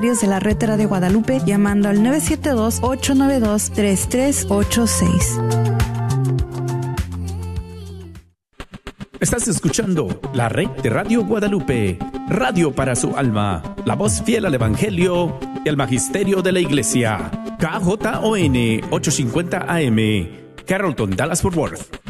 de la Retera de Guadalupe llamando al 972-892-3386. Estás escuchando la red de Radio Guadalupe, radio para su alma, la voz fiel al Evangelio y al Magisterio de la Iglesia. KJON 850 AM, Carrollton, Dallas Fort Worth.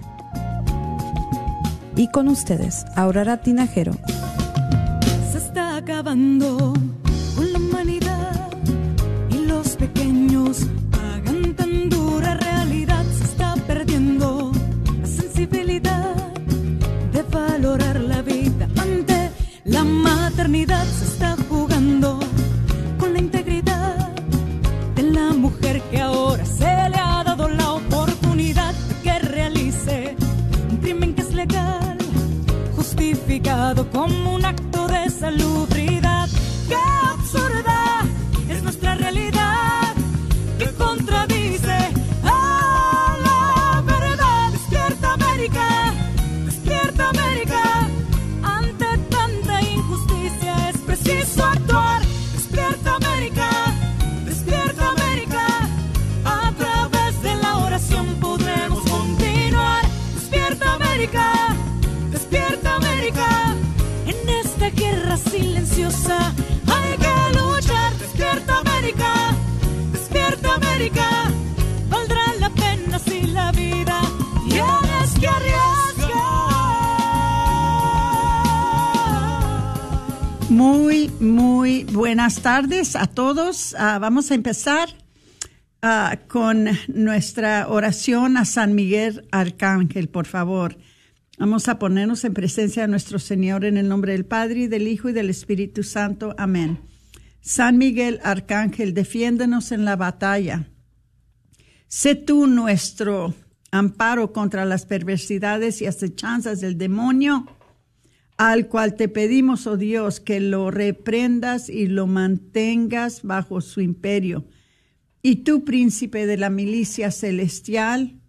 Y con ustedes, Aurora Tinajero. Se está acabando como valdrá la pena si la vida que. Muy, muy buenas tardes a todos. Uh, vamos a empezar uh, con nuestra oración a San Miguel Arcángel, por favor. Vamos a ponernos en presencia de nuestro Señor en el nombre del Padre, y del Hijo y del Espíritu Santo. Amén. San Miguel Arcángel, defiéndenos en la batalla. Sé tú nuestro amparo contra las perversidades y acechanzas del demonio, al cual te pedimos, oh Dios, que lo reprendas y lo mantengas bajo su imperio. Y tú, príncipe de la milicia celestial,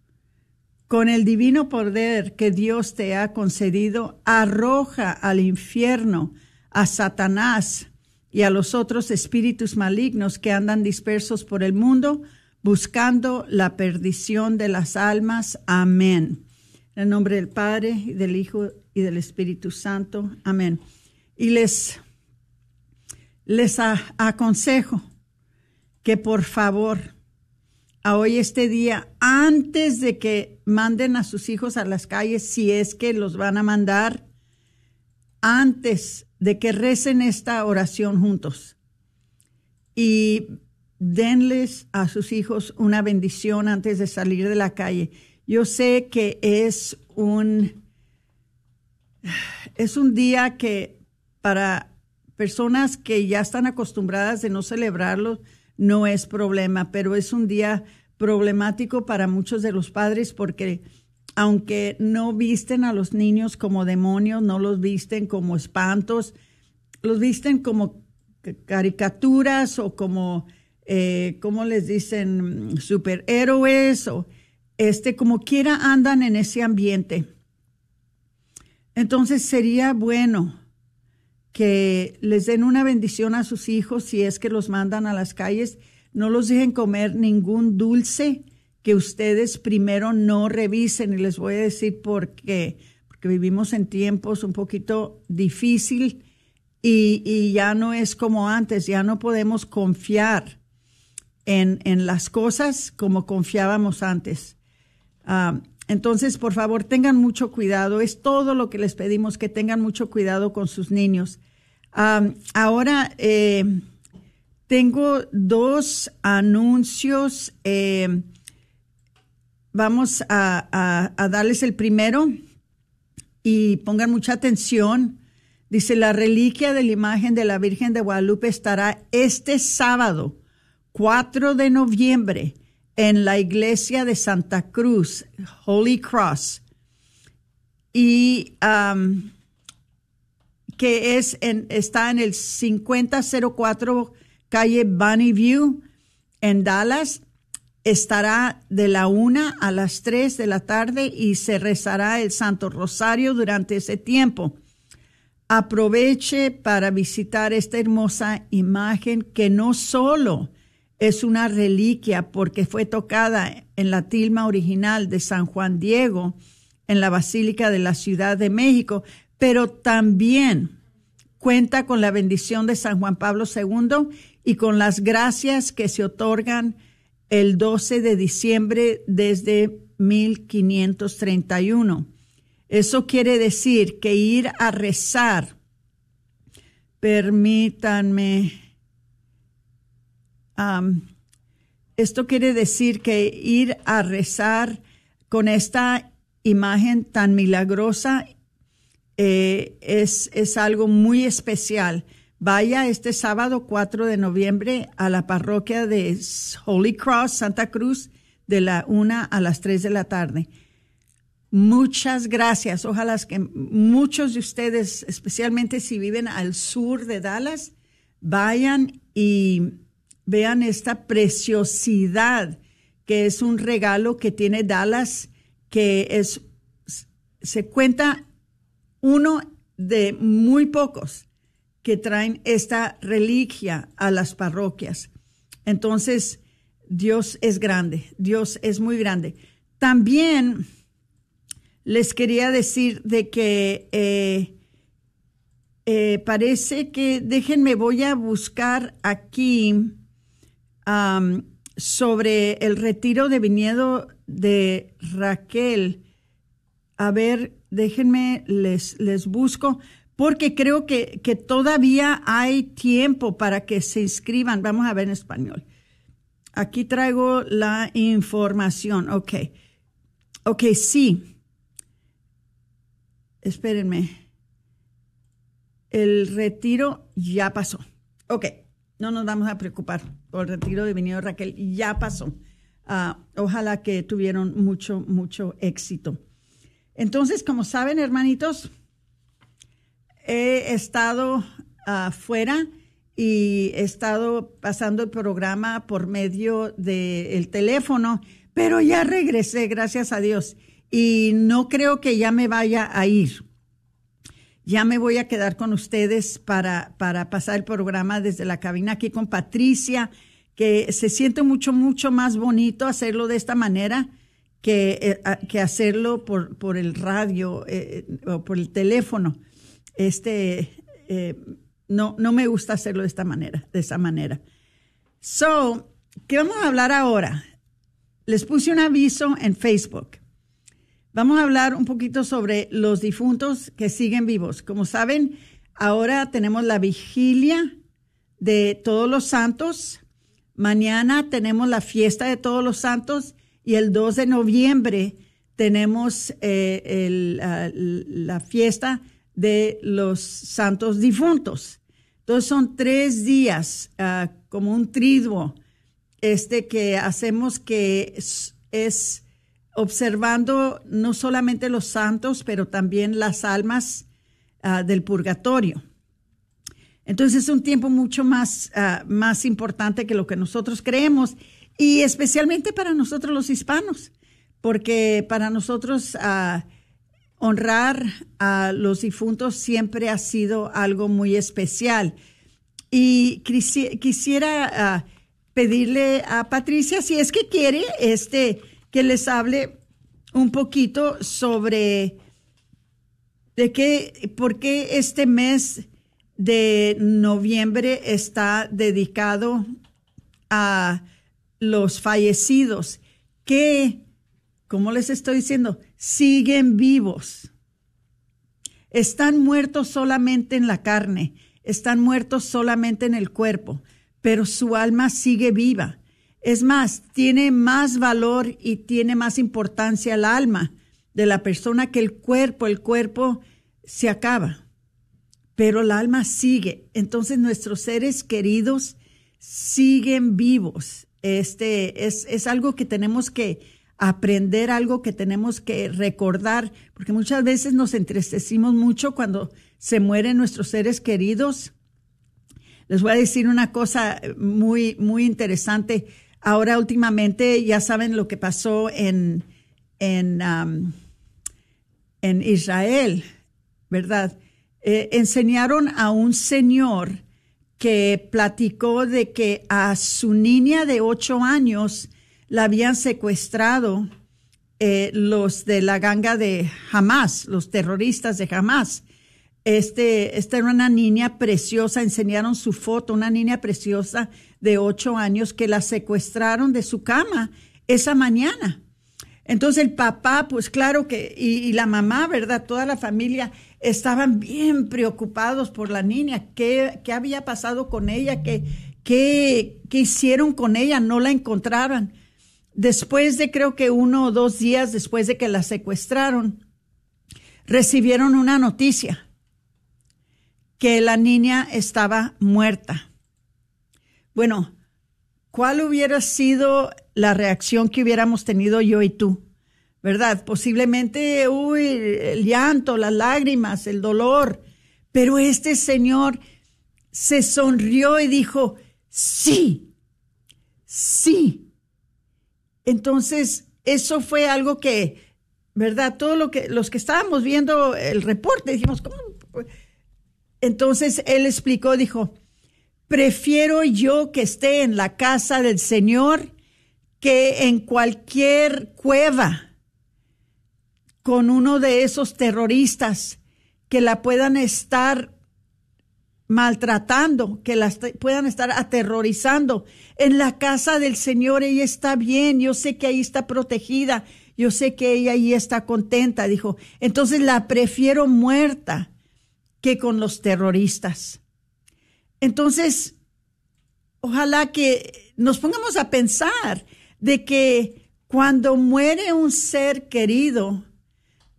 con el divino poder que Dios te ha concedido, arroja al infierno a Satanás y a los otros espíritus malignos que andan dispersos por el mundo buscando la perdición de las almas. Amén. En el nombre del Padre, y del Hijo y del Espíritu Santo. Amén. Y les, les aconsejo que por favor hoy este día, antes de que manden a sus hijos a las calles, si es que los van a mandar, antes de que recen esta oración juntos y denles a sus hijos una bendición antes de salir de la calle. Yo sé que es un, es un día que para personas que ya están acostumbradas de no celebrarlo, no es problema, pero es un día problemático para muchos de los padres porque aunque no visten a los niños como demonios, no los visten como espantos, los visten como caricaturas o como, eh, ¿cómo les dicen? Superhéroes o este, como quiera andan en ese ambiente. Entonces sería bueno que les den una bendición a sus hijos si es que los mandan a las calles. No los dejen comer ningún dulce que ustedes primero no revisen. Y les voy a decir por qué. Porque vivimos en tiempos un poquito difícil y, ya no es como antes. Ya no podemos confiar en, en las cosas como confiábamos antes. Ah, entonces, por favor, tengan mucho cuidado. Es todo lo que les pedimos, que tengan mucho cuidado con sus niños. ahora, eh, tengo dos anuncios. Eh, vamos a, darles el primero y pongan mucha atención. Dice, la reliquia de la imagen de la Virgen de Guadalupe estará este sábado, 4 de noviembre, en la iglesia de Santa Cruz, Holy Cross, y um, que es en, está en el 5004 calle Bunny View en Dallas. Estará de la una a las tres de la tarde y se rezará el Santo Rosario durante ese tiempo. Aproveche para visitar esta hermosa imagen que no solo es una reliquia porque fue tocada en la tilma original de San Juan Diego en la Basílica de la Ciudad de México, pero también cuenta con la bendición de San Juan Pablo II y con las gracias que se otorgan el 12 de diciembre desde 1531. Eso quiere decir que ir a rezar, permítanme, esto quiere decir que ir a rezar con esta imagen tan milagrosa eh, es, es algo muy especial. Vaya este sábado 4 de noviembre a la parroquia de Holy Cross, Santa Cruz, de la 1 a las 3 de la tarde. Muchas gracias. Ojalá que muchos de ustedes, especialmente si viven al sur de Dallas, vayan y vean esta preciosidad que es un regalo que tiene Dallas, que es, se cuenta uno de muy pocos que traen esta reliquia a las parroquias. Entonces, Dios es grande, Dios es muy grande. También les quería decir de que eh, eh, parece que, déjenme, voy a buscar aquí sobre el retiro de viñedo de Raquel. A ver, déjenme, les, les busco, porque creo que, que todavía hay tiempo para que se inscriban. Vamos a ver en español. Aquí traigo la información. Ok. Ok, sí espérenme, el retiro ya pasó. Ok, no nos vamos a preocupar por el retiro de Vinido Raquel, ya pasó. Ah, ojalá que tuvieron mucho, mucho éxito. Entonces, como saben, hermanitos, he estado afuera y he estado pasando el programa por medio del teléfono, pero ya regresé, gracias a Dios y no creo que ya me vaya a ir. Ya me voy a quedar con ustedes para, para pasar el programa desde la cabina aquí con Patricia, que se siente mucho, mucho más bonito hacerlo de esta manera que, eh, que hacerlo por, por el radio eh, o por el teléfono. Este, eh, no, no me gusta hacerlo de esta manera, de esa manera. So, ¿qué vamos a hablar ahora? Les puse un aviso en Facebook. Vamos a hablar un poquito sobre los difuntos que siguen vivos. Como saben, ahora tenemos la vigilia de todos los santos. Mañana tenemos la fiesta de todos los santos y el 2 de noviembre tenemos eh, ah, la fiesta de los santos difuntos. Entonces son tres días ah, como un triduo este que hacemos que es observando no solamente los santos, pero también las almas ah, del purgatorio. Entonces es un tiempo mucho más, ah, más importante que lo que nosotros creemos y especialmente para nosotros los hispanos, porque para nosotros ah, honrar a los difuntos siempre ha sido algo muy especial. Y quisiera pedirle a Patricia, si es que quiere, este, que les hable un poquito sobre de qué, por qué este mes de noviembre está dedicado a los fallecidos que, como les estoy diciendo, siguen vivos. Están muertos solamente en la carne, están muertos solamente en el cuerpo, pero su alma sigue viva. Es más, tiene más valor y tiene más importancia el alma de la persona que el cuerpo. El cuerpo se acaba, pero el alma sigue. Entonces nuestros seres queridos siguen vivos. Este es, es algo que tenemos que aprender, algo que tenemos que recordar, porque muchas veces nos entristecimos mucho cuando se mueren nuestros seres queridos. Les voy a decir una cosa muy, muy interesante. Ahora últimamente ya saben lo que pasó en, en, um, en Israel, ¿verdad? Eh, enseñaron a un señor que platicó de que a su niña de ocho años la habían secuestrado eh, los de la ganga de Hamas, los terroristas de Hamas. Este, esta era una niña preciosa, enseñaron su foto, una niña preciosa de ocho años que la secuestraron de su cama esa mañana. Entonces el papá, pues claro que, y, la mamá, ¿verdad? Toda la familia estaban bien preocupados por la niña, qué, qué había pasado con ella, qué, qué, qué hicieron con ella, no la encontraron. Después de creo que uno o dos días después de que la secuestraron, recibieron una noticia que la niña estaba muerta. Bueno, ¿cuál hubiera sido la reacción que hubiéramos tenido yo y tú? ¿verdad? Posiblemente, uy, el llanto, las lágrimas, el dolor. Pero este señor se sonrió y dijo, sí, sí. Entonces, eso fue algo que, ¿verdad? Todo lo que, los que estábamos viendo el reporte, dijimos, ¿cómo? Entonces él explicó, dijo, prefiero yo que esté en la casa del Señor que en cualquier cueva con uno de esos terroristas que la puedan estar maltratando, que la puedan estar aterrorizando. En la casa del Señor ella está bien, yo sé que ahí está protegida, yo sé que ella ahí está contenta, dijo. Entonces la prefiero muerta que con los terroristas. Entonces, ojalá que nos pongamos a pensar de que cuando muere un ser querido,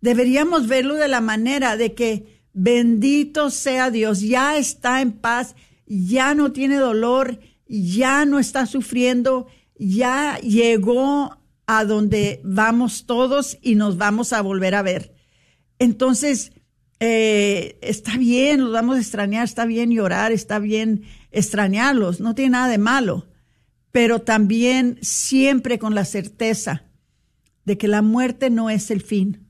deberíamos verlo de la manera de que bendito sea Dios, ya está en paz, ya no tiene dolor, ya no está sufriendo, ya llegó a donde vamos todos y nos vamos a volver a ver. Entonces, eh, está bien, los vamos a extrañar, está bien llorar, está bien extrañarlos, no tiene nada de malo, pero también siempre con la certeza de que la muerte no es el fin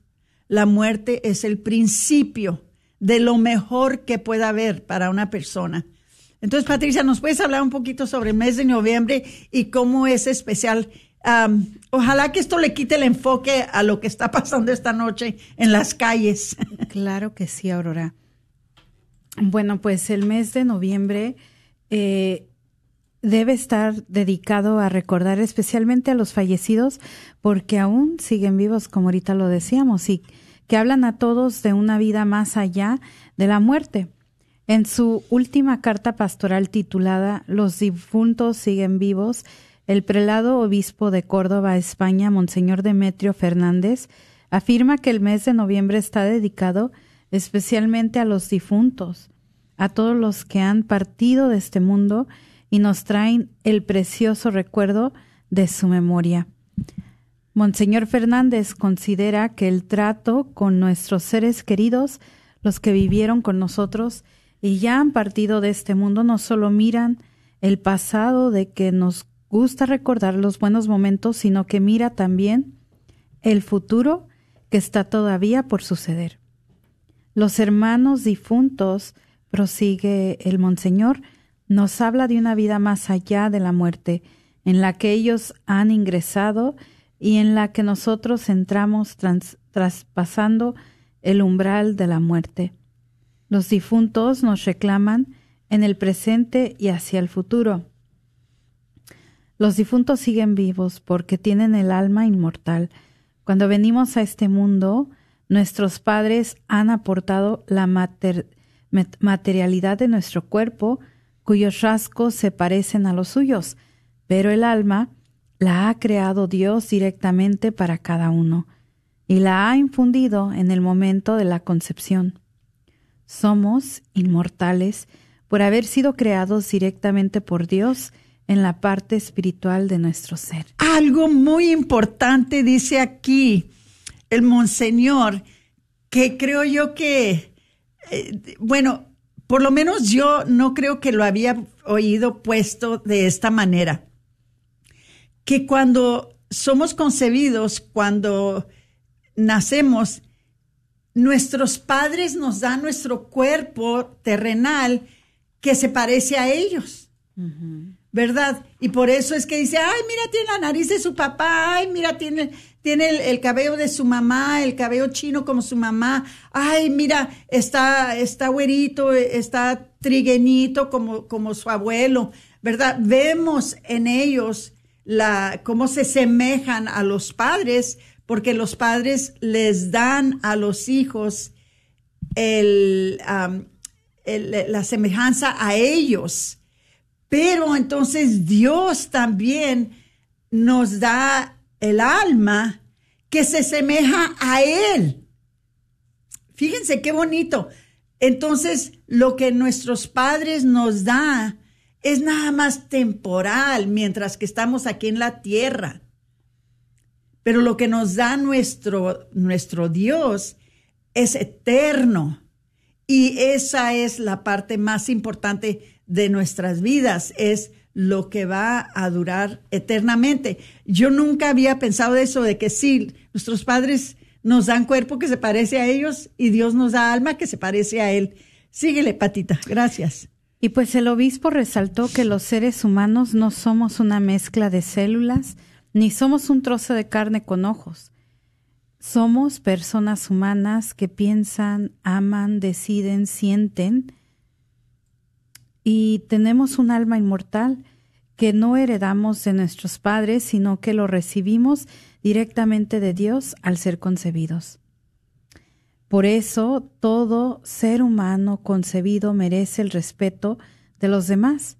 la muerte es el principio de lo mejor que pueda haber para una persona. Entonces, Patricia, ¿nos puedes hablar un poquito sobre el mes de noviembre y cómo es especial? Ojalá que esto le quite el enfoque a lo que está pasando esta noche en las calles. Claro que sí, Aurora. Bueno, pues el mes de noviembre eh, debe estar dedicado a recordar especialmente a los fallecidos porque aún siguen vivos, como ahorita lo decíamos, y que hablan a todos de una vida más allá de la muerte. En su última carta pastoral titulada Los difuntos siguen vivos, el prelado obispo de Córdoba, España, Monseñor Demetrio Fernández, afirma que el mes de noviembre está dedicado especialmente a los difuntos, a todos los que han partido de este mundo y nos traen el precioso recuerdo de su memoria. Monseñor Fernández considera que el trato con nuestros seres queridos, los que vivieron con nosotros y ya han partido de este mundo, no solo miran el pasado de que nos gusta recordar los buenos momentos, sino que mira también el futuro que está todavía por suceder. Los hermanos difuntos, prosigue el Monseñor, nos habla de una vida más allá de la muerte, en la que ellos han ingresado y en la que nosotros entramos traspasando el umbral de la muerte. Los difuntos nos reclaman en el presente y hacia el futuro. Los difuntos siguen vivos porque tienen el alma inmortal. Cuando venimos a este mundo, nuestros padres han aportado la materialidad de nuestro cuerpo, cuyos rasgos se parecen a los suyos, pero el alma la ha creado Dios directamente para cada uno y la ha infundido en el momento de la concepción. somos inmortales por haber sido creados directamente por Dios en la parte espiritual de nuestro ser. Algo muy importante dice aquí el monseñor, que creo yo que, eh, bueno, por lo menos yo no creo que lo había oído puesto de esta manera, que cuando somos concebidos, cuando nacemos, nuestros padres nos dan nuestro cuerpo terrenal que se parece a ellos. ¿Verdad? Y por eso es que dice, ay, mira, tiene la nariz de su papá, ay, mira, tiene, tiene el, cabello de su mamá, el cabello chino como su mamá, ay, mira, está, está güerito, está triguenito como, como su abuelo, ¿verdad? Vemos en ellos la, cómo se semejan a los padres, porque los padres les dan a los hijos el, la semejanza a ellos. Pero entonces Dios también nos da el alma que se semeja a Él. Fíjense qué bonito. Entonces, lo que nuestros padres nos da es nada más temporal mientras que estamos aquí en la tierra. Pero lo que nos da nuestro, nuestro Dios es eterno. Y esa es la parte más importante de nuestras vidas, es lo que va a durar eternamente. Yo nunca había pensado eso, de que sí, nuestros padres nos dan cuerpo que se parece a ellos y Dios nos da alma que se parece a Él. Síguele, Patita. Gracias. Y pues el obispo resaltó que los seres humanos no somos una mezcla de células, ni somos un trozo de carne con ojos. Somos personas humanas que piensan, aman, deciden, sienten y tenemos un alma inmortal que no heredamos de nuestros padres, sino que lo recibimos directamente de Dios al ser concebidos. Por eso todo ser humano concebido merece el respeto de los demás,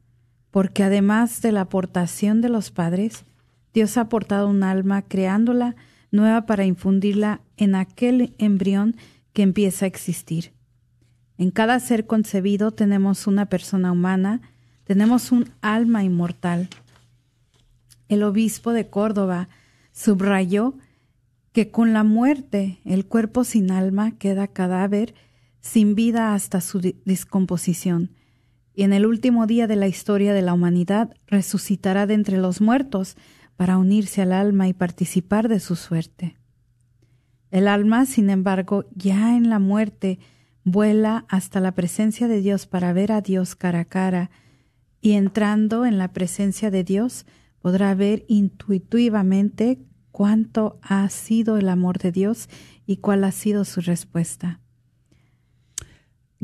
porque además de la aportación de los padres, Dios ha aportado un alma creándola nueva para infundirla en aquel embrión que empieza a existir. En cada ser concebido tenemos una persona humana, tenemos un alma inmortal. El obispo de Córdoba subrayó que con la muerte el cuerpo sin alma queda cadáver sin vida hasta su descomposición, y en el último día de la historia de la humanidad resucitará de entre los muertos para unirse al alma y participar de su suerte. El alma, sin embargo, ya en la muerte, vuela hasta la presencia de Dios para ver a Dios cara a cara, y entrando en la presencia de Dios podrá ver intuitivamente cuánto ha sido el amor de Dios y cuál ha sido su respuesta.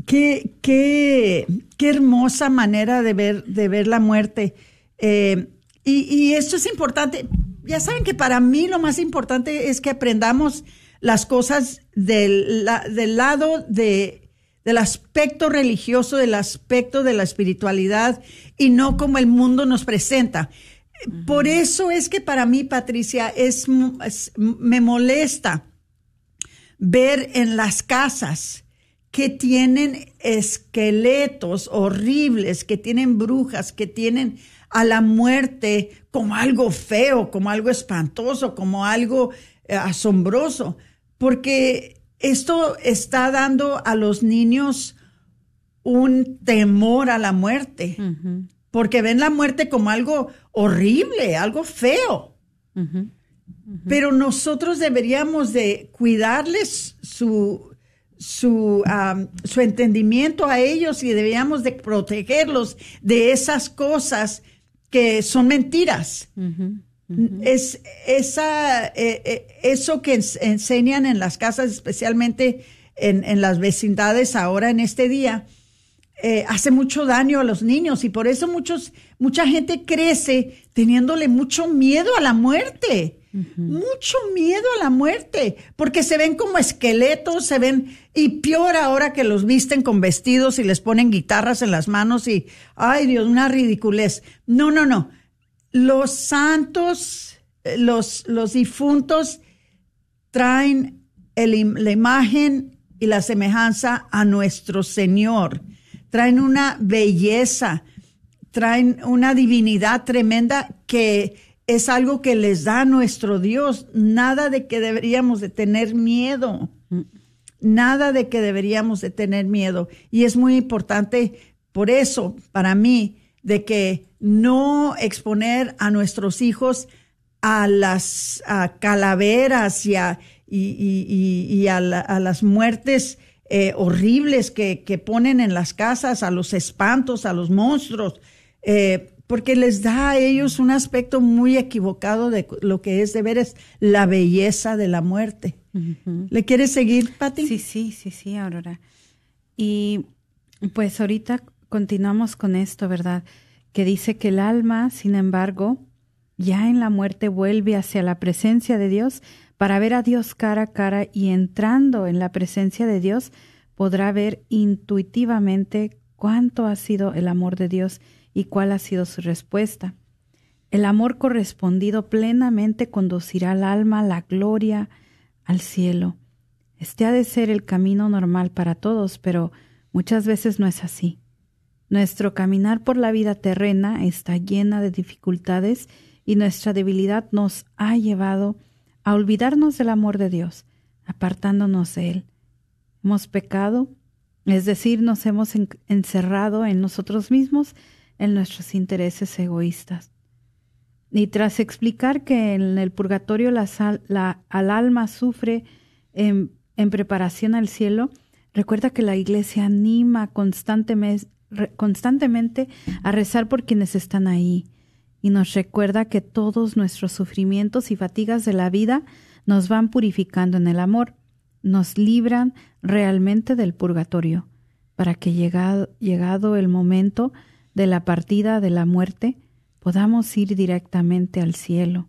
Qué, qué, qué hermosa manera de ver, de ver la muerte. Eh, y, esto es importante. Ya saben que para mí lo más importante es que aprendamos las cosas del, del lado de, del aspecto religioso, del aspecto de la espiritualidad y no como el mundo nos presenta. Por eso es que para mí, Patricia, es, me molesta ver en las casas que tienen esqueletos horribles, que tienen brujas, que tienen a la muerte como algo feo, como algo espantoso, como algo eh, asombroso, porque esto está dando a los niños un temor a la muerte, porque ven la muerte como algo horrible, algo feo. Pero nosotros deberíamos de cuidarles su, su, su entendimiento a ellos y deberíamos de protegerlos de esas cosas que son mentiras. Es esa, eh, eh, eso que enseñan en las casas, especialmente en, las vecindades ahora en este día, eh, hace mucho daño a los niños y por eso muchos, mucha gente crece teniéndole mucho miedo a la muerte. Mucho miedo a la muerte, porque se ven como esqueletos, se ven, y peor ahora que los visten con vestidos y les ponen guitarras en las manos y, ay Dios, una ridiculez. No, no, no. Los santos, eh, los, los difuntos traen la imagen y la semejanza a nuestro Señor. Traen una belleza, traen una divinidad tremenda que es algo que les da nuestro Dios. Nada de que deberíamos de tener miedo. Nada de que deberíamos de tener miedo. Y es muy importante por eso, para mí, de que no exponer a nuestros hijos a las calaveras y a, y, a, las muertes eh, horribles que, ponen en las casas, a los espantos, a los monstruos, eh, porque les da a ellos un aspecto muy equivocado de lo que es de ver es la belleza de la muerte. ¿Le quieres seguir, Pati? Sí, sí, sí, sí, Aurora. Y pues ahorita continuamos con esto, ¿verdad? Que dice que el alma, sin embargo, ya en la muerte vuelve hacia la presencia de Dios para ver a Dios cara a cara y entrando en la presencia de Dios podrá ver intuitivamente cuánto ha sido el amor de Dios y cuál ha sido su respuesta. El amor correspondido plenamente conducirá al alma a la gloria, al cielo. Este ha de ser el camino normal para todos, pero muchas veces no es así. Nuestro caminar por la vida terrena está llena de dificultades y nuestra debilidad nos ha llevado a olvidarnos del amor de Dios, apartándonos de Él. Hemos pecado, es decir, nos hemos encerrado en nosotros mismos, en nuestros intereses egoístas. Y tras explicar que en el purgatorio la, al alma sufre en, en preparación al cielo, recuerda que la iglesia anima constantemente, constantemente a rezar por quienes están ahí, y nos recuerda que todos nuestros sufrimientos y fatigas de la vida nos van purificando en el amor, nos libran realmente del purgatorio, para que llegado, llegado el momento de la partida de la muerte, podamos ir directamente al cielo.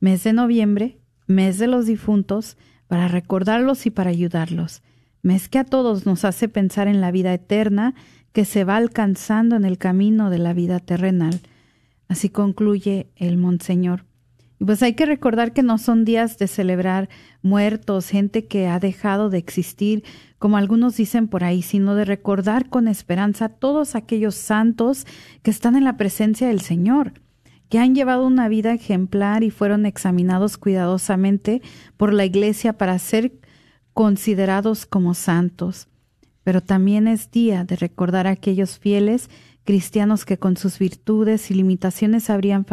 Mes de noviembre, mes de los difuntos, para recordarlos y para ayudarlos, mes que a todos nos hace pensar en la vida eterna que se va alcanzando en el camino de la vida terrenal, Así concluye el Monseñor. Y pues hay que recordar que no son días de celebrar muertos, gente que ha dejado de existir, como algunos dicen por ahí, sino de recordar con esperanza todos aquellos santos que están en la presencia del Señor, que han llevado una vida ejemplar y fueron examinados cuidadosamente por la Iglesia para ser considerados como santos. Pero también es día de recordar a aquellos fieles cristianos que con sus virtudes y limitaciones habrían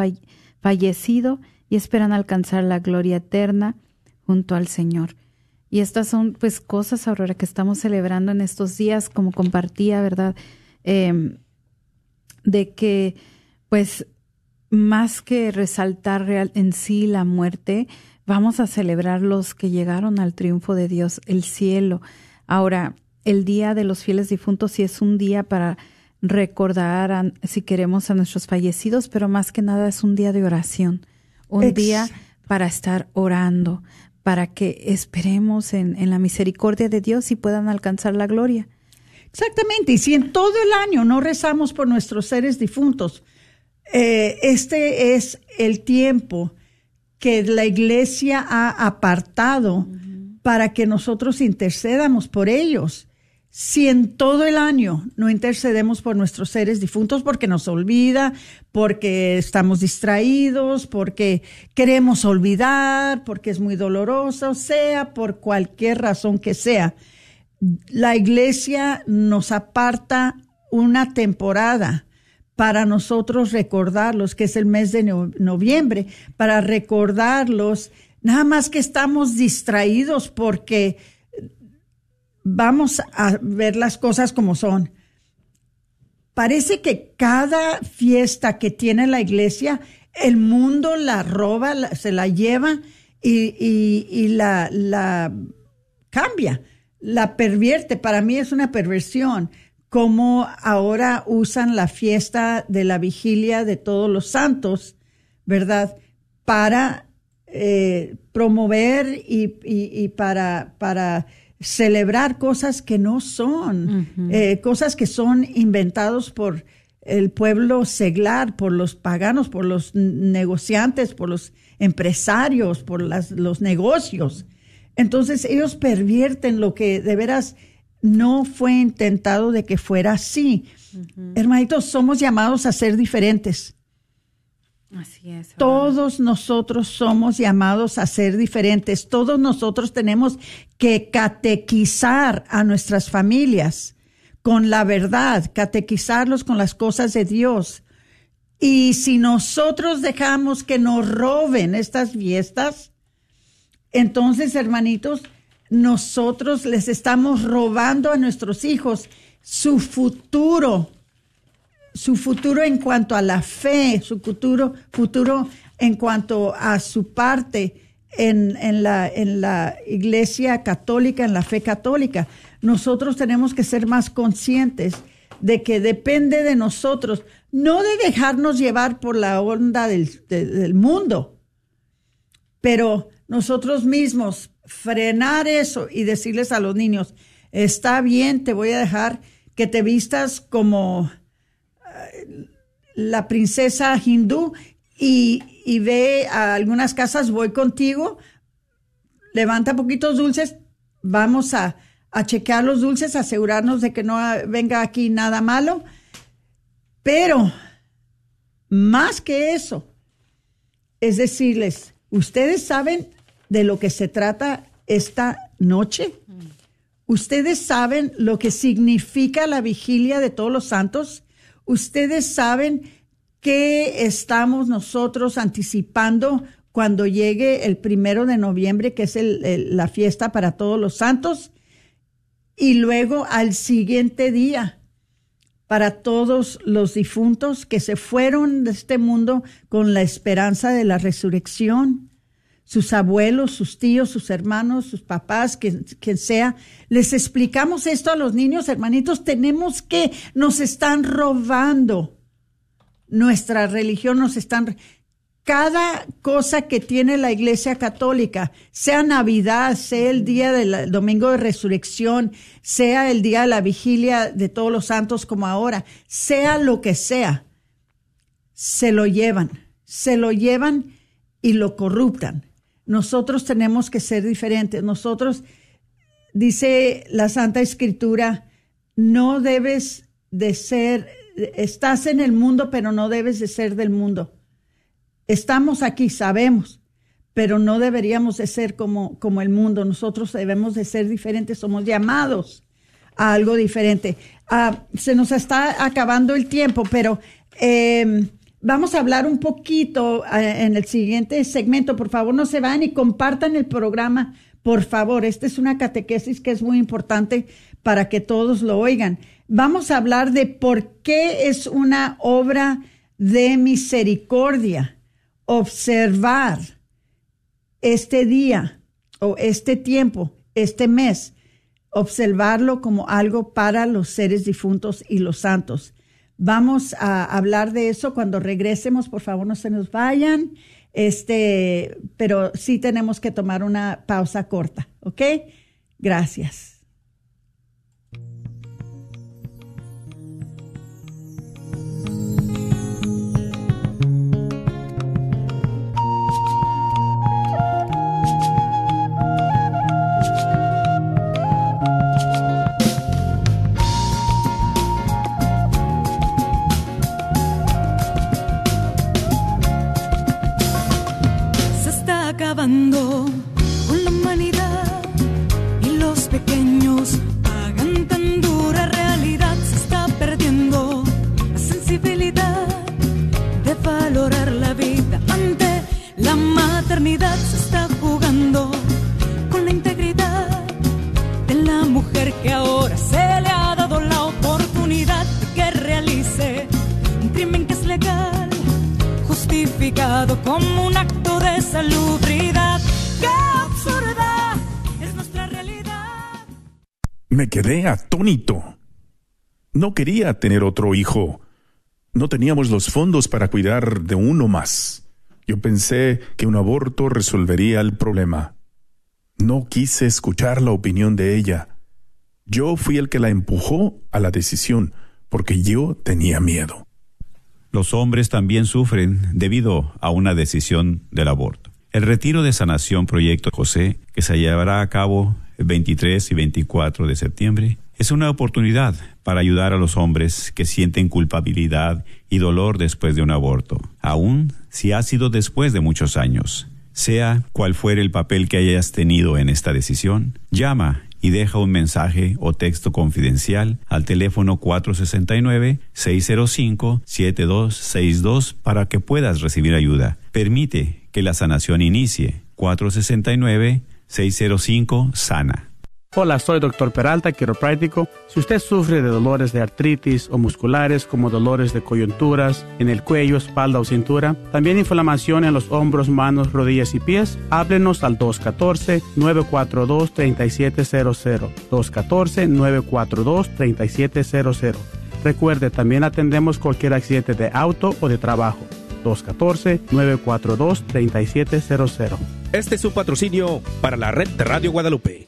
fallecido y esperan alcanzar la gloria eterna junto al Señor. Y estas son pues cosas, Aurora, que estamos celebrando en estos días, como compartía, ¿verdad? Em, de que pues más que resaltar real, en sí la muerte, vamos a celebrar los que llegaron al triunfo de Dios, el cielo. Ahora, el día de los fieles difuntos sí es un día para recordar, si queremos, a nuestros fallecidos, pero más que nada es un día de oración, un día para estar orando, para que esperemos en, en, la misericordia de Dios y puedan alcanzar la gloria. Exactamente, y si en todo el año no rezamos por nuestros seres difuntos, eh, este es el tiempo que la iglesia ha apartado para que nosotros intercedamos por ellos si en todo el año no intercedemos por nuestros seres difuntos porque nos olvida, porque estamos distraídos, porque queremos olvidar, porque es muy doloroso, sea por cualquier razón que sea, la iglesia nos aparta una temporada para nosotros recordarlos, que es el mes de noviembre, para recordarlos, nada más que estamos distraídos porque vamos a ver las cosas como son. Parece que cada fiesta que tiene la iglesia, el mundo la roba, se la lleva y, la, la cambia, la pervierte. Para mí es una perversión como ahora usan la fiesta de la vigilia de todos los santos, ¿verdad? Para eh, promover y, para, para celebrar cosas que no son, eh, cosas que son inventados por el pueblo seglar, por los paganos, por los negociantes, por los empresarios, por las, los negocios. Entonces ellos pervierten lo que de veras no fue intentado de que fuera así. Hermanitos, somos llamados a ser diferentes. Todos nosotros somos llamados a ser diferentes. Todos nosotros tenemos que catequizar a nuestras familias con la verdad, catequizarlos con las cosas de Dios. Y si nosotros dejamos que nos roben estas fiestas, entonces, hermanitos, nosotros les estamos robando a nuestros hijos su futuro, su futuro en cuanto a la fe, su futuro, futuro en cuanto a su parte en, la, en la iglesia católica, en la fe católica. Nosotros tenemos que ser más conscientes de que depende de nosotros, no de dejarnos llevar por la onda del, del mundo, pero nosotros mismos frenar eso y decirles a los niños, está bien, te voy a dejar que te vistas como la princesa hindú y, y, ve a algunas casas, voy contigo, levanta poquitos dulces, vamos a, a chequear los dulces, asegurarnos de que no venga aquí nada malo, pero más que eso, es decirles, ustedes saben de lo que se trata esta noche? ¿Ustedes saben lo que significa la vigilia de todos los santos? ¿Ustedes saben qué estamos nosotros anticipando cuando llegue el primero de noviembre, que es la fiesta para todos los santos? Y luego al siguiente día, para todos los difuntos que se fueron de este mundo con la esperanza de la resurrección sus abuelos, sus tíos, sus hermanos, sus papás, quien, sea. Les explicamos esto a los niños, hermanitos, tenemos que, nos están robando nuestra religión, nos están... Cada cosa que tiene la Iglesia Católica, sea Navidad, sea el día del domingo de resurrección, sea el día de la vigilia de todos los santos como ahora, sea lo que sea, se lo llevan, se lo llevan y lo corruptan. Nosotros tenemos que ser diferentes. Nosotros, dice la Santa Escritura, no debes de ser, estás en el mundo, pero no debes de ser del mundo. Estamos aquí, sabemos, pero no deberíamos de ser como, como el mundo. Nosotros debemos de ser diferentes, somos llamados a algo diferente. Ah, se nos está acabando el tiempo, pero eh, Vamos a hablar un poquito eh, en el siguiente segmento. Por favor, no se van y compartan el programa. Por favor, esta es una catequesis que es muy importante para que todos lo oigan. Vamos a hablar de por qué es una obra de misericordia observar este día o este tiempo, este mes, observarlo como algo para los seres difuntos y los santos. Vamos a hablar de eso cuando regresemos, por favor no se nos vayan, este, pero sí tenemos que tomar una pausa corta, ¿ok? Gracias. Me quedé atónito. No quería tener otro hijo. No teníamos los fondos para cuidar de uno más. Yo pensé que un aborto resolvería el problema. No quise escuchar la opinión de ella. Yo fui el que la empujó a la decisión, porque yo tenía miedo. Los hombres también sufren debido a una decisión del aborto. El retiro de sanación Proyecto José, que se llevará a cabo el 23 y 24 de septiembre, es una oportunidad para ayudar a los hombres que sienten culpabilidad y dolor después de un aborto, aun si ha sido después de muchos años. Sea cual fuere el papel que hayas tenido en esta decisión, llama y deja un mensaje o texto confidencial al teléfono 469-605-7262 para que puedas recibir ayuda. Permite que la sanación inicie. 469-605-SANA. Hola, soy Dr. Peralta, quiropráctico. Si usted sufre de dolores de artritis o musculares como dolores de coyunturas en el cuello, espalda o cintura, también inflamación en los hombros, manos, rodillas y pies, háblenos al 214-942-3700. 214-942-3700. Recuerde, también atendemos cualquier accidente de auto o de trabajo. 214-942-3700. Este es su patrocinio para la red de Radio Guadalupe.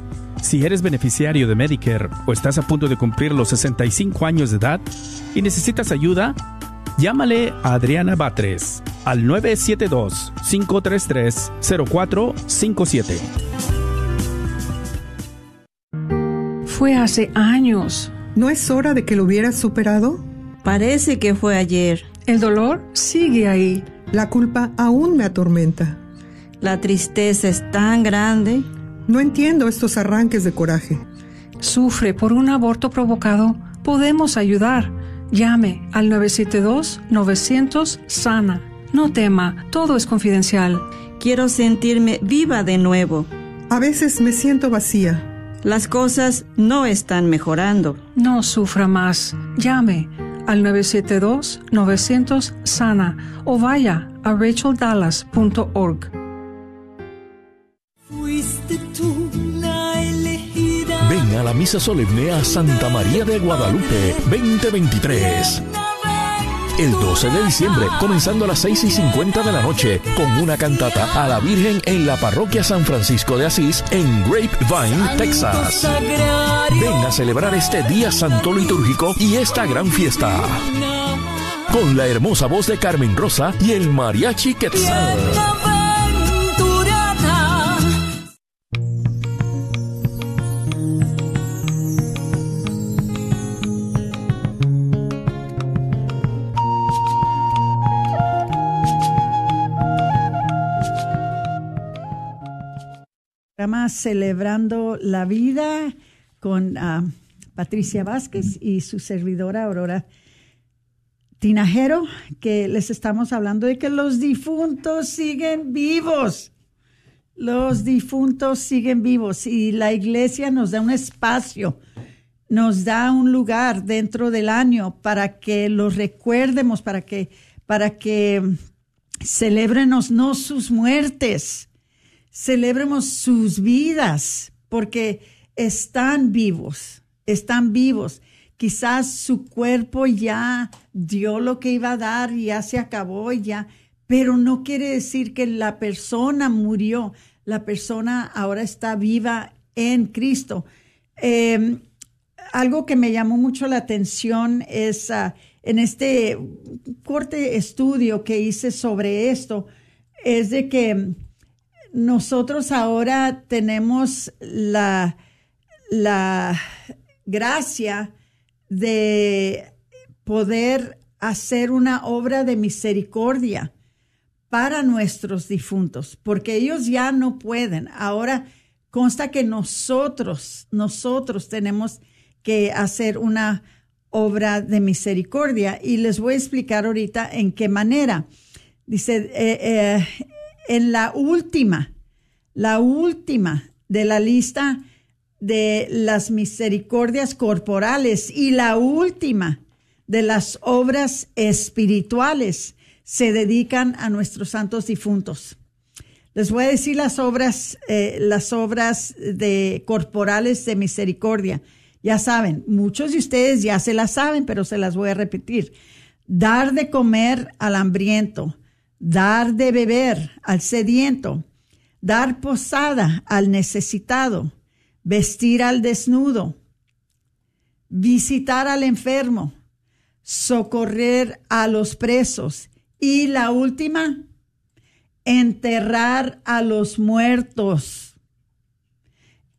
Si eres beneficiario de Medicare o estás a punto de cumplir los 65 años de edad y necesitas ayuda, llámale a Adriana Batres al 972-533-0457. Fue hace años. ¿No es hora de que lo hubieras superado? Parece que fue ayer. El dolor sigue ahí. La culpa aún me atormenta. La tristeza es tan grande. No entiendo estos arranques de coraje. Sufre por un aborto provocado. Podemos ayudar. Llame al 972-900-SANA. No tema, todo es confidencial. Quiero sentirme viva de nuevo. A veces me siento vacía. Las cosas no están mejorando. No sufra más. Llame al 972-900-SANA o vaya a racheldallas.org. a la misa solemne a Santa María de Guadalupe 2023. El 12 de diciembre, comenzando a las 6 y 50 de la noche, con una cantata a la Virgen en la parroquia San Francisco de Asís, en Grapevine, Texas. Ven a celebrar este día santo litúrgico y esta gran fiesta. Con la hermosa voz de Carmen Rosa y el mariachi Quetzal. Celebrando la vida con uh, Patricia Vázquez y su servidora Aurora Tinajero, que les estamos hablando de que los difuntos siguen vivos. Los difuntos siguen vivos y la iglesia nos da un espacio, nos da un lugar dentro del año para que los recuerdemos, para que, para que celebrenos no sus muertes, celebremos sus vidas, porque están vivos, están vivos. Quizás su cuerpo ya dio lo que iba a dar, ya se acabó, ya, pero no quiere decir que la persona murió, la persona ahora está viva en Cristo. Eh, algo que me llamó mucho la atención es uh, en este corte estudio que hice sobre esto, es de que nosotros ahora tenemos la, la gracia de poder hacer una obra de misericordia para nuestros difuntos, porque ellos ya no pueden. Ahora consta que nosotros, nosotros tenemos que hacer una obra de misericordia y les voy a explicar ahorita en qué manera. Dice, eh, eh, en la última, la última de la lista de las misericordias corporales y la última de las obras espirituales se dedican a nuestros santos difuntos. Les voy a decir las obras, eh, las obras de corporales de misericordia. Ya saben, muchos de ustedes ya se las saben, pero se las voy a repetir. Dar de comer al hambriento, dar de beber al sediento, dar posada al necesitado, vestir al desnudo, visitar al enfermo, socorrer a los presos y la última, enterrar a los muertos.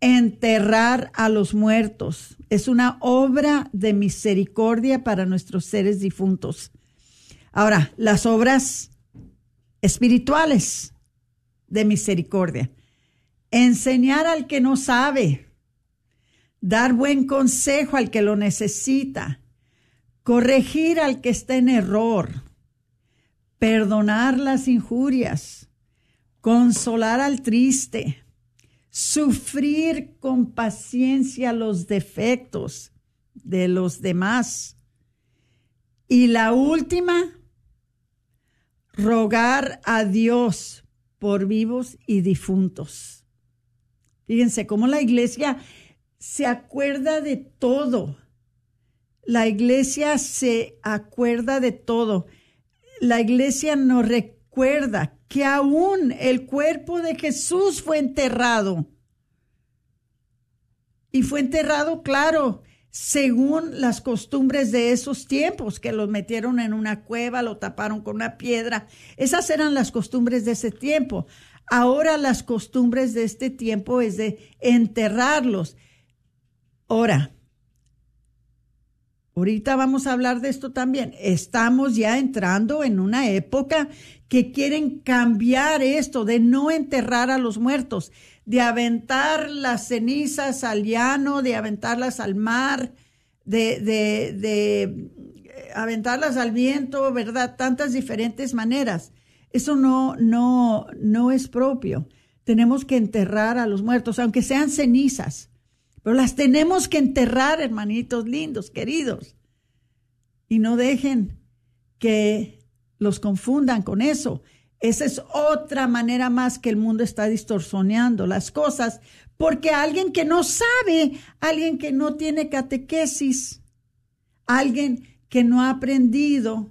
Enterrar a los muertos. Es una obra de misericordia para nuestros seres difuntos. Ahora, las obras espirituales de misericordia. Enseñar al que no sabe. Dar buen consejo al que lo necesita. Corregir al que está en error perdonar las injurias, consolar al triste, sufrir con paciencia los defectos de los demás. Y la última, rogar a Dios por vivos y difuntos. Fíjense cómo la iglesia se acuerda de todo. La iglesia se acuerda de todo la iglesia nos recuerda que aún el cuerpo de Jesús fue enterrado. Y fue enterrado, claro, según las costumbres de esos tiempos, que los metieron en una cueva, lo taparon con una piedra. Esas eran las costumbres de ese tiempo. Ahora las costumbres de este tiempo es de enterrarlos. Ahora, Ahorita vamos a hablar de esto también. Estamos ya entrando en una época que quieren cambiar esto de no enterrar a los muertos, de aventar las cenizas al llano, de aventarlas al mar, de, de, de eh, aventarlas al viento, ¿verdad? Tantas diferentes maneras. Eso no, no, no es propio. Tenemos que enterrar a los muertos, aunque sean cenizas pero las tenemos que enterrar, hermanitos lindos, queridos. Y no dejen que los confundan con eso. Esa es otra manera más que el mundo está distorsionando las cosas, porque alguien que no sabe, alguien que no tiene catequesis, alguien que no ha aprendido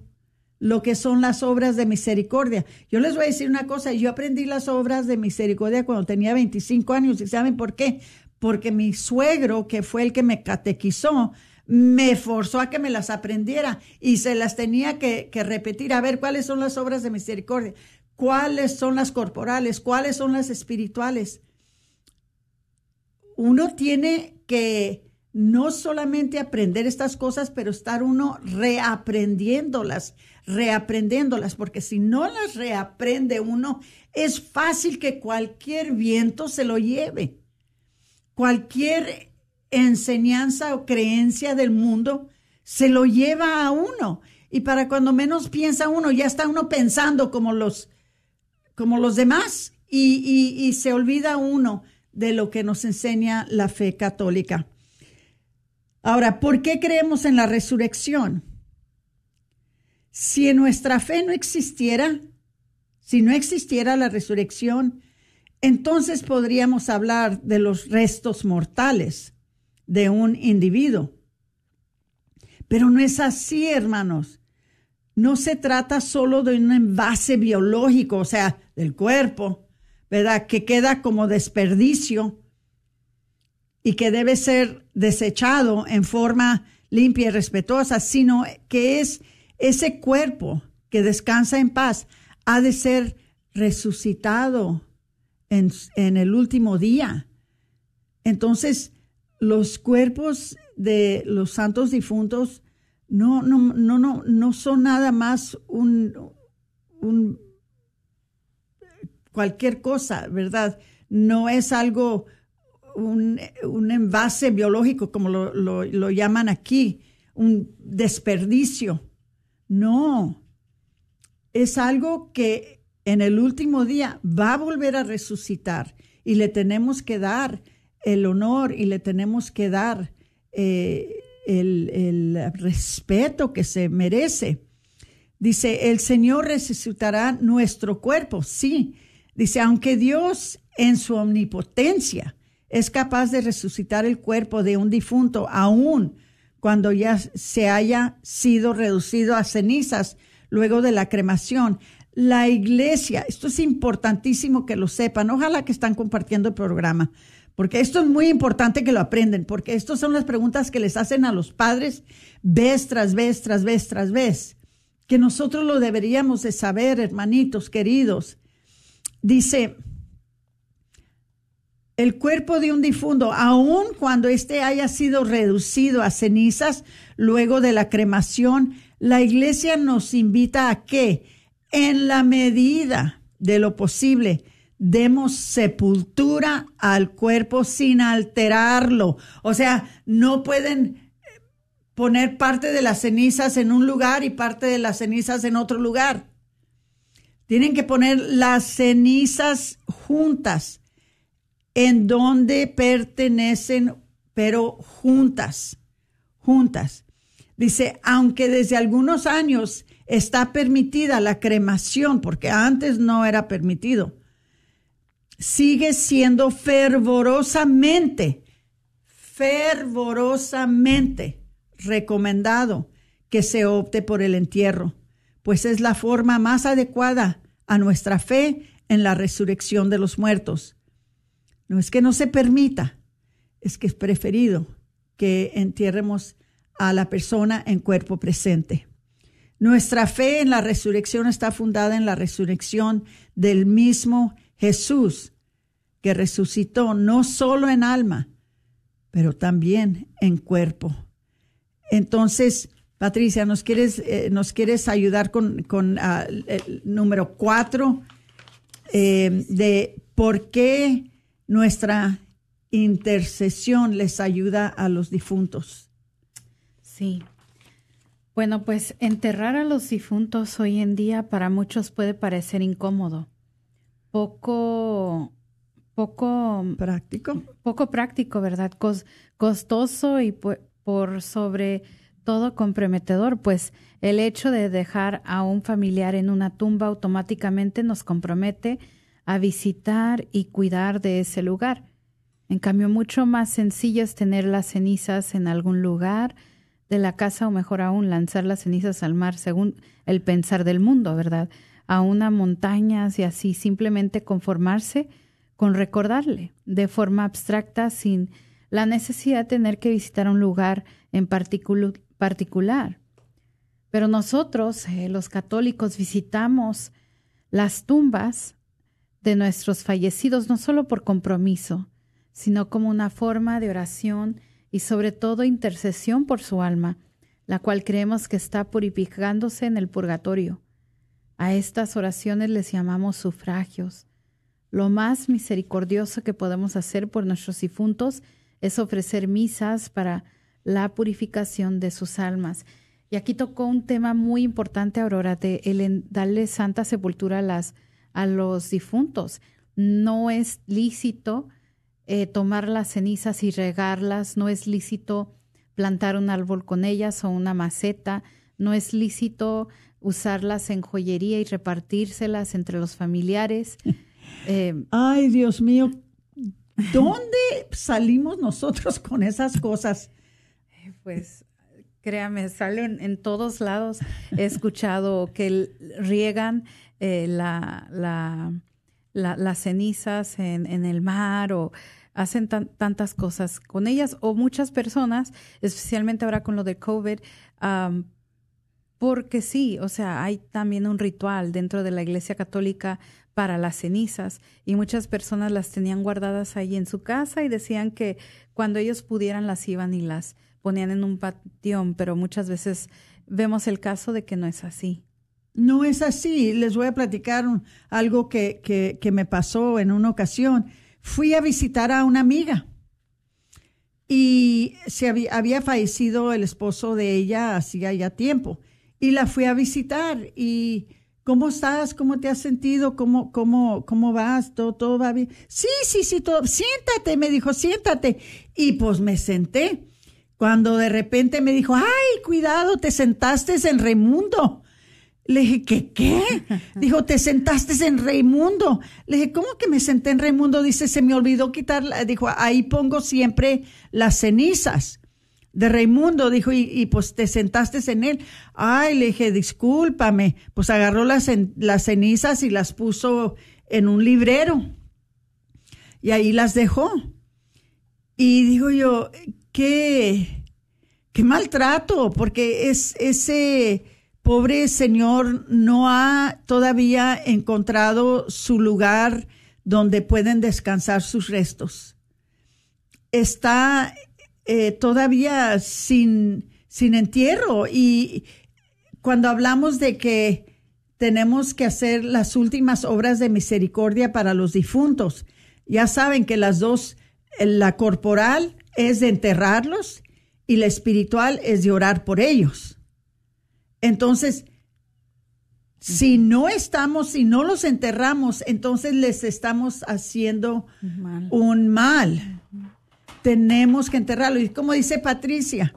lo que son las obras de misericordia. Yo les voy a decir una cosa, yo aprendí las obras de misericordia cuando tenía 25 años y ¿saben por qué? porque mi suegro, que fue el que me catequizó, me forzó a que me las aprendiera y se las tenía que, repetir, a ver cuáles son las obras de misericordia, cuáles son las corporales, cuáles son las espirituales. Uno tiene que no solamente aprender estas cosas, pero estar uno reaprendiéndolas, reaprendiéndolas, porque si no las reaprende uno, es fácil que cualquier viento se lo lleve cualquier enseñanza o creencia del mundo se lo lleva a uno. Y para cuando menos piensa uno, ya está uno pensando como los, como los demás y, se olvida uno de lo que nos enseña la fe católica. Ahora, ¿por qué creemos en la resurrección? Si en nuestra fe no existiera, si no existiera la resurrección, entonces podríamos hablar de los restos mortales de un individuo. Pero no es así, hermanos. No se trata solo de un envase biológico, o sea, del cuerpo, ¿verdad? Que queda como desperdicio y que debe ser desechado en forma limpia y respetuosa, sino que es ese cuerpo que descansa en paz, ha de ser resucitado en, el último día. Entonces, los cuerpos de los santos difuntos no, no, no, no, no son nada más un, cualquier cosa, ¿verdad? No es algo un, un envase biológico, como lo, lo, lo llaman aquí, un desperdicio. No, es algo que en el último día va a volver a resucitar y le tenemos que dar el honor y le tenemos que dar eh, el, el respeto que se merece. Dice, el Señor resucitará nuestro cuerpo, sí. Dice, aunque Dios en su omnipotencia es capaz de resucitar el cuerpo de un difunto, aún cuando ya se haya sido reducido a cenizas luego de la cremación. La iglesia, esto es importantísimo que lo sepan, ojalá que están compartiendo el programa, porque esto es muy importante que lo aprenden, porque estas son las preguntas que les hacen a los padres vez tras vez, tras vez, tras vez que nosotros lo deberíamos de saber, hermanitos queridos. Dice, el cuerpo de un difunto, aun cuando éste haya sido reducido a cenizas luego de la cremación, la iglesia nos invita a que, en la medida de lo posible, demos sepultura al cuerpo sin alterarlo. O sea, no pueden poner parte de las cenizas en un lugar y parte de las cenizas en otro lugar. Tienen que poner las cenizas juntas en donde pertenecen, pero juntas, juntas. Dice, aunque desde algunos años está permitida la cremación, porque antes no era permitido, sigue siendo fervorosamente, fervorosamente recomendado que se opte por el entierro, pues es la forma más adecuada a nuestra fe en la resurrección de los muertos. No es que no se permita, es que es preferido que entierremos a la persona en cuerpo presente. Nuestra fe en la resurrección está fundada en la resurrección del mismo Jesús, que resucitó no solo en alma, pero también en cuerpo. Entonces, Patricia, ¿nos quieres, eh, nos quieres ayudar con, con ah, el número cuatro eh, de por qué nuestra intercesión les ayuda a los difuntos? Sí. Bueno, pues enterrar a los difuntos hoy en día para muchos puede parecer incómodo, poco, poco práctico, poco práctico, ¿verdad? costoso y por sobre todo comprometedor, pues el hecho de dejar a un familiar en una tumba automáticamente nos compromete a visitar y cuidar de ese lugar. En cambio, mucho más sencillo es tener las cenizas en algún lugar de la casa o mejor aún lanzar las cenizas al mar según el pensar del mundo, ¿verdad? A una montaña y así simplemente conformarse con recordarle de forma abstracta sin la necesidad de tener que visitar un lugar en particular. Pero nosotros, eh, los católicos, visitamos las tumbas de nuestros fallecidos no solo por compromiso, sino como una forma de oración y sobre todo intercesión por su alma, la cual creemos que está purificándose en el purgatorio. A estas oraciones les llamamos sufragios. Lo más misericordioso que podemos hacer por nuestros difuntos es ofrecer misas para la purificación de sus almas. Y aquí tocó un tema muy importante, Aurora, de el darle santa sepultura a, las, a los difuntos. No es lícito eh, tomar las cenizas y regarlas, no es lícito plantar un árbol con ellas o una maceta, no es lícito usarlas en joyería y repartírselas entre los familiares. Eh, Ay, Dios mío, ¿Dónde salimos nosotros con esas cosas? Pues créame, salen en todos lados. He escuchado que riegan eh, la, la, las cenizas en, en, el mar o hacen tantas cosas con ellas o muchas personas, especialmente ahora con lo de COVID, porque sí, o sea, hay también un ritual dentro de la Iglesia Católica para las cenizas y muchas personas las tenían guardadas ahí en su casa y decían que cuando ellos pudieran las iban y las ponían en un patión, pero muchas veces vemos el caso de que no es así. No es así. Les voy a platicar algo que, que, que me pasó en una ocasión. Fui a visitar a una amiga y se había, había fallecido el esposo de ella hacía ya tiempo. Y la fui a visitar y ¿cómo estás? ¿Cómo te has sentido? ¿Cómo, cómo, cómo vas? ¿Todo, todo va bien? Sí, sí, sí, todo. Siéntate, me dijo, siéntate. Y pues me senté. Cuando de repente me dijo, ay, cuidado, te sentaste en Raimundo. Le dije, ¿qué qué? Dijo, te sentaste en Raimundo. Le dije, ¿cómo que me senté en Raimundo? Dice, se me olvidó quitar, dijo, ahí pongo siempre las cenizas de Raimundo. Dijo, y, y pues te sentaste en él. Ay, le dije, discúlpame. Pues agarró las, las cenizas y las puso en un librero. Y ahí las dejó. Y digo yo, qué, qué maltrato, porque es ese pobre señor no ha todavía encontrado su lugar donde pueden descansar sus restos. Está eh, todavía sin, sin entierro y cuando hablamos de que tenemos que hacer las últimas obras de misericordia para los difuntos, ya saben que las dos, eh, la corporal es de enterrarlos y la espiritual es de orar por ellos. Entonces, si no estamos, si no los enterramos, entonces les estamos haciendo un mal. Tenemos que enterrarlo. Y como dice Patricia,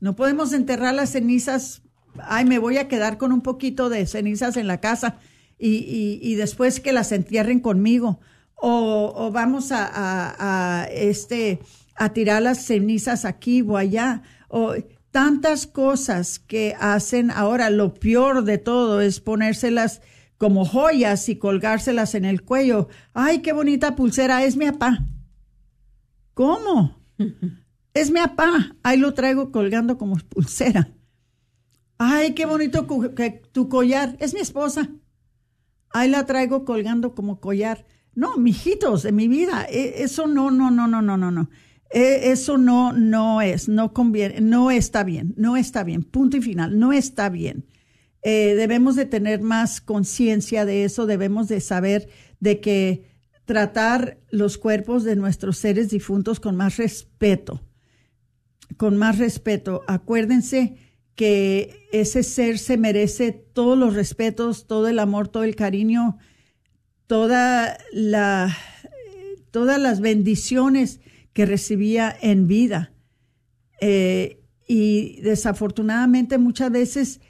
no podemos enterrar las cenizas. Ay, me voy a quedar con un poquito de cenizas en la casa y, y- y después que las entierren conmigo. O, o vamos a, a- a, este, a tirar las cenizas aquí o allá. O tantas cosas que hacen ahora. Lo peor de todo es ponérselas como joyas y colgárselas en el cuello. Ay, qué bonita pulsera, es mi papá. ¿Cómo? Es mi papá. Ahí lo traigo colgando como pulsera. Ay, qué bonito tu collar. Es mi esposa. Ahí la traigo colgando como collar. No, mijitos de mi vida. e- Eso no, no, no, no, no, no, no. E- Eso no, no es, no conviene, no está bien, no está bien. Punto y final, no está bien. Eh, debemos de tener más conciencia de eso, debemos de saber de que tratar los cuerpos de nuestros seres difuntos con más respeto, con más respeto. Acuérdense que ese ser se merece todos los respetos, todo el amor, todo el cariño, toda la, todas las bendiciones que recibía en vida. Eh, y desafortunadamente muchas veces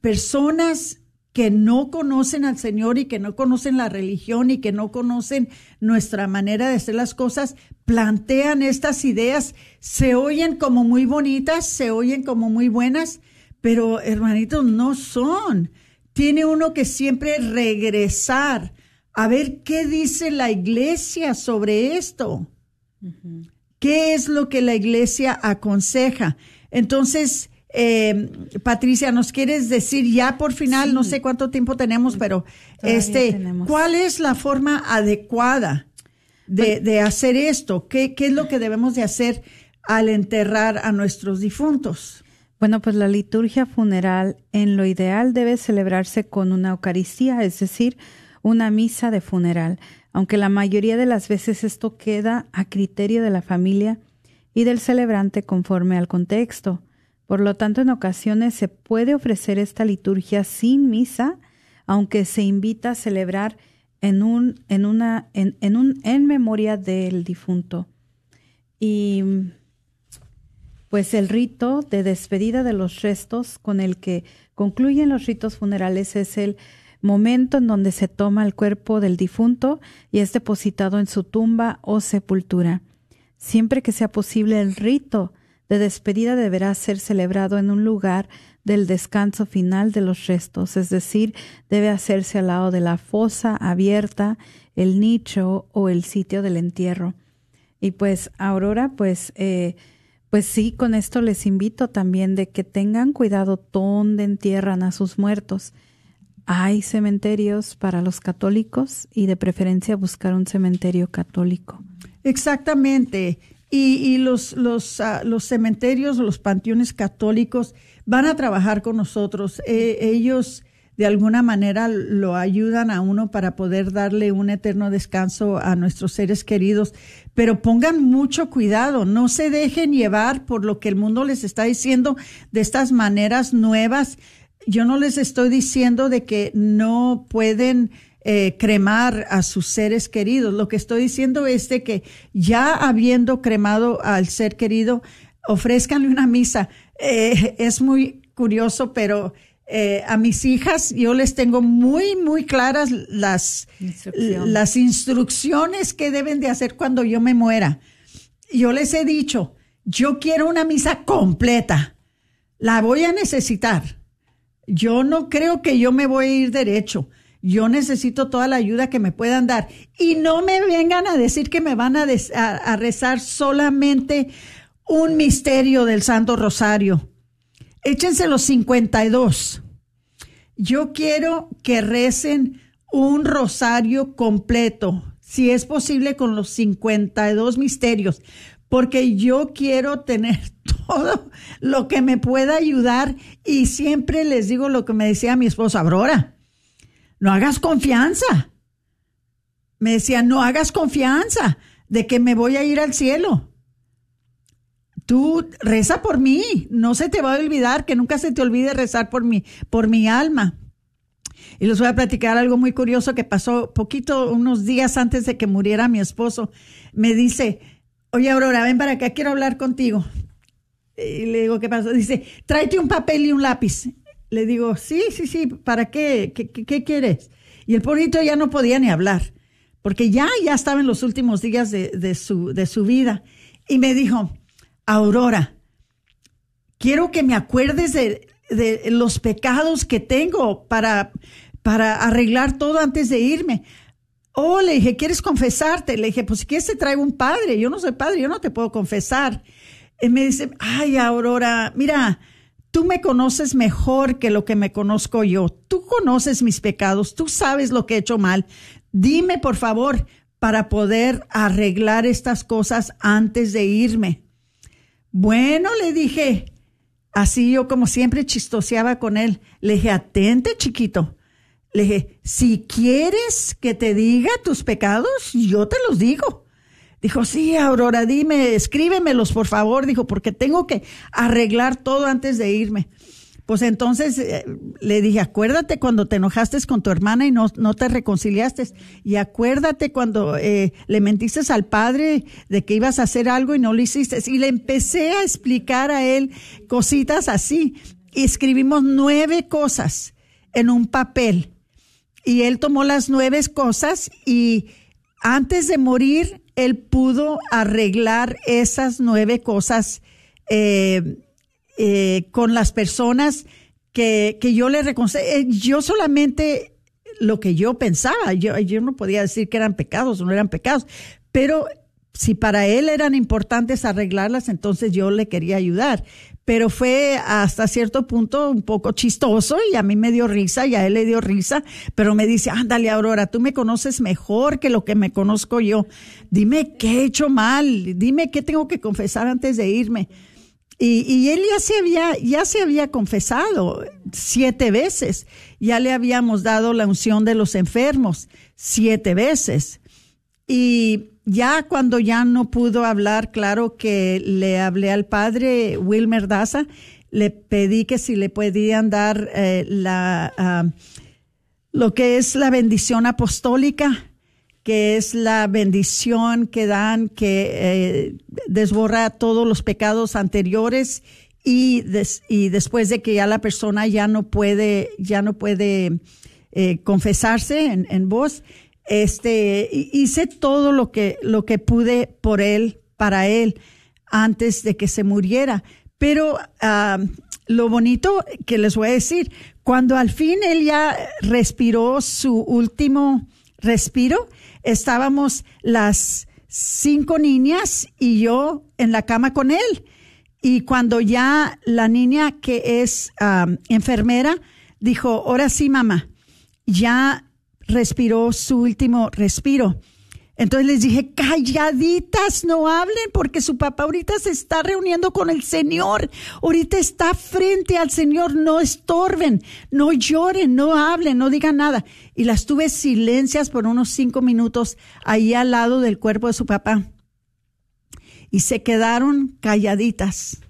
personas que no conocen al Señor y que no conocen la religión y que no conocen nuestra manera de hacer las cosas, plantean estas ideas, se oyen como muy bonitas, se oyen como muy buenas, pero hermanitos, no son. Tiene uno que siempre regresar a ver qué dice la iglesia sobre esto. ¿Qué es lo que la iglesia aconseja? Entonces, eh, Patricia, ¿nos quieres decir ya por final, no sé cuánto tiempo tenemos, pero Todavía este, tenemos. ¿cuál es la forma adecuada de, de hacer esto? ¿Qué, ¿Qué es lo que debemos de hacer al enterrar a nuestros difuntos? Bueno, pues la liturgia funeral en lo ideal debe celebrarse con una Eucaristía, es decir, una misa de funeral, aunque la mayoría de las veces esto queda a criterio de la familia y del celebrante conforme al contexto. Por lo tanto, en ocasiones se puede ofrecer esta liturgia sin misa, aunque se invita a celebrar en un, en una, en, en un, en memoria del difunto. Y pues el rito de despedida de los restos con el que concluyen los ritos funerales es el momento en donde se toma el cuerpo del difunto y es depositado en su tumba o sepultura. Siempre que sea posible, el rito de despedida deberá ser celebrado en un lugar del descanso final de los restos, es decir, debe hacerse al lado de la fosa abierta, el nicho o el sitio del entierro. Y pues, Aurora, pues, eh, pues sí, con esto les invito también de que tengan cuidado dónde entierran a sus muertos. Hay cementerios para los católicos y de preferencia buscar un cementerio católico. Exactamente. Y, y los, los, ah, los cementerios, los panteones católicos van a trabajar con nosotros. Eh, ellos de alguna manera lo ayudan a uno para poder darle un eterno descanso a nuestros seres queridos. Pero pongan mucho cuidado, no se dejen llevar por lo que el mundo les está diciendo de estas maneras nuevas. Yo no les estoy diciendo de que no pueden eh, cremar a sus seres queridos. Lo que estoy diciendo es de que ya habiendo cremado al ser querido, ofrezcanle una misa. Eh, es muy curioso, pero eh, a mis hijas yo les tengo muy, muy claras las, las instrucciones que deben de hacer cuando yo me muera. Yo les he dicho, yo quiero una misa completa. La voy a necesitar. Yo no creo que yo me voy a ir derecho. Yo necesito toda la ayuda que me puedan dar. Y no me vengan a decir que me van a, rezar solamente un misterio del Santo Rosario. Échense los 52. Yo quiero que recen un rosario completo, si es posible con los 52 misterios, porque yo quiero tener todo lo que me pueda ayudar y siempre les digo lo que me decía mi esposa, Aurora, no hagas confianza. Me decía, no hagas confianza de que me voy a ir al cielo tú reza por mí, no se te va a olvidar, que nunca se te olvide rezar por mí, por mi alma. Y les voy a platicar algo muy curioso que pasó poquito, unos días antes de que muriera mi esposo. Me dice, oye Aurora, ven para acá, quiero hablar contigo. Y le digo, ¿qué pasó? Dice, tráete un papel y un lápiz. Le digo, sí, sí, sí, ¿para qué? ¿Qué, quieres? Y el pobrito ya no podía ni hablar, porque ya, ya estaba en los últimos días de, de, su, de su vida. Y me dijo, Aurora, quiero que me acuerdes de, los pecados que tengo para, para arreglar todo antes de irme. Oh, le dije, ¿quieres confesarte? Le dije, pues si quieres te traigo un padre. Yo no soy padre, yo no te puedo confesar. Y me dice, ay, Aurora, mira, tú me conoces mejor que lo que me conozco yo. Tú conoces mis pecados, tú sabes lo que he hecho mal. Dime, por favor, para poder arreglar estas cosas antes de irme. Bueno, le dije, así yo como siempre chistoseaba con él, le dije, atente chiquito. Le dije, si quieres que te diga tus pecados, yo te los digo. Dijo, sí, Aurora, dime, escríbemelos, por favor. Dijo, porque tengo que arreglar todo antes de irme. Pues entonces eh, le dije, acuérdate cuando te enojaste con tu hermana y no, no te reconciliaste. Y acuérdate cuando eh, le mentiste al padre de que ibas a hacer algo y no lo hiciste. Y le empecé a explicar a él cositas así. Y escribimos nueve cosas en un papel. Y él tomó las nueve cosas y antes de morir, él pudo arreglar esas nueve cosas. Eh, eh, con las personas que, que yo le reconocí. Eh, yo solamente lo que yo pensaba, yo, yo no podía decir que eran pecados o no eran pecados, pero si para él eran importantes arreglarlas, entonces yo le quería ayudar. Pero fue hasta cierto punto un poco chistoso y a mí me dio risa y a él le dio risa, pero me dice, ándale Aurora, tú me conoces mejor que lo que me conozco yo. Dime qué he hecho mal, dime qué tengo que confesar antes de irme. Y, él ya se había, ya se había confesado siete veces. Ya le habíamos dado la unción de los enfermos siete veces. Y ya cuando ya no pudo hablar, claro que le hablé al padre Wilmer Daza, le pedí que si le podían dar eh, la, ah, lo que es la bendición apostólica que es la bendición que dan, que eh, desborra todos los pecados anteriores y, y después de que ya la persona ya no puede, ya no puede eh, confesarse en, en, voz, este, hice todo lo que, lo que pude por él, para él, antes de que se muriera. Pero lo bonito que les voy a decir, cuando al fin él ya respiró su último respiro, estábamos las cinco niñas y yo en la cama con él. Y cuando ya la niña que es enfermera dijo, ahora sí, mamá, ya respiró su último respiro. Entonces les dije, calladitas, no hablen porque su papá ahorita se está reuniendo con el Señor. Ahorita está frente al Señor, no estorben, no lloren, no hablen, no digan nada. Y las tuve silencias por unos cinco minutos ahí al lado del cuerpo de su papá. Y se quedaron calladitas.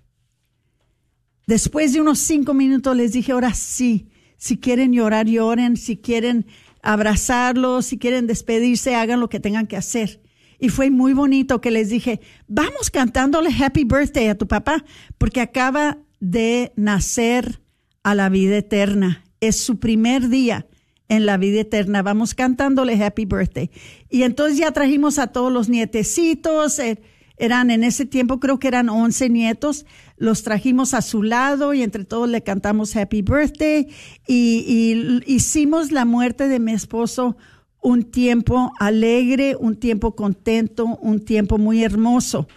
Después de unos cinco minutos les dije, ahora sí, si quieren llorar, lloren, si quieren abrazarlos, si quieren despedirse, hagan lo que tengan que hacer. Y fue muy bonito que les dije, vamos cantándole happy birthday a tu papá, porque acaba de nacer a la vida eterna. Es su primer día en la vida eterna. Vamos cantándole happy birthday. Y entonces ya trajimos a todos los nietecitos. Eh, eran en ese tiempo, creo que eran 11 nietos. Los trajimos a su lado y entre todos le cantamos happy birthday. Y, y hicimos la muerte de mi esposo un tiempo alegre, un tiempo contento, un tiempo muy hermoso,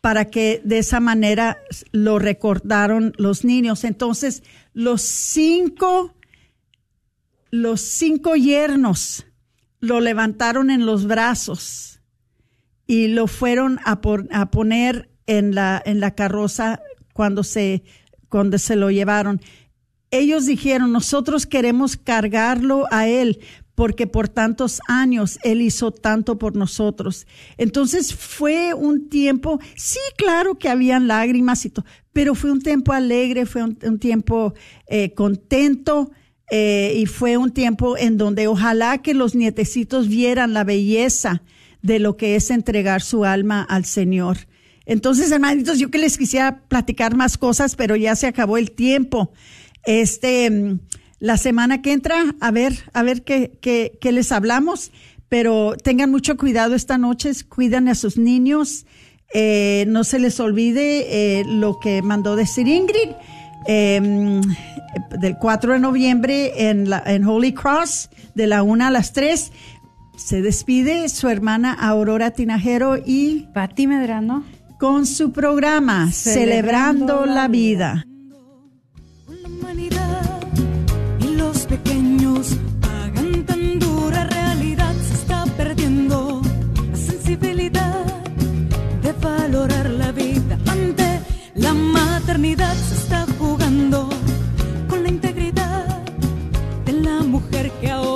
para que de esa manera lo recordaron los niños. Entonces, los cinco, los cinco yernos lo levantaron en los brazos y lo fueron a, poner en la, en la carroza cuando se, cuando se lo llevaron. Ellos dijeron, nosotros queremos cargarlo a él porque por tantos años Él hizo tanto por nosotros. Entonces fue un tiempo, sí, claro que habían lágrimas y todo, pero fue un tiempo alegre, fue un, un tiempo eh, contento. Eh, y fue un tiempo en donde ojalá que los nietecitos vieran la belleza de lo que es entregar su alma al Señor. Entonces, hermanitos, yo que les quisiera platicar más cosas, pero ya se acabó el tiempo. Este, la semana que entra, a ver, a ver qué, qué, qué les hablamos, pero tengan mucho cuidado esta noche, cuidan a sus niños, eh, no se les olvide eh, lo que mandó decir Ingrid. Eh, del 4 de noviembre en, la, en Holy Cross, de la 1 a las 3. Se despide su hermana Aurora Tinajero y Pati Medrano con su programa Celebrando, Celebrando la vida. y los pequeños pagan tan dura realidad. Se está perdiendo la sensibilidad de valorar la vida ante la maternidad. Se está jugando con la integridad de la mujer que ahora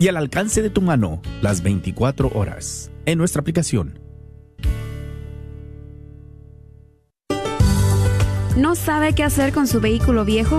y al alcance de tu mano las 24 horas en nuestra aplicación. ¿No sabe qué hacer con su vehículo viejo?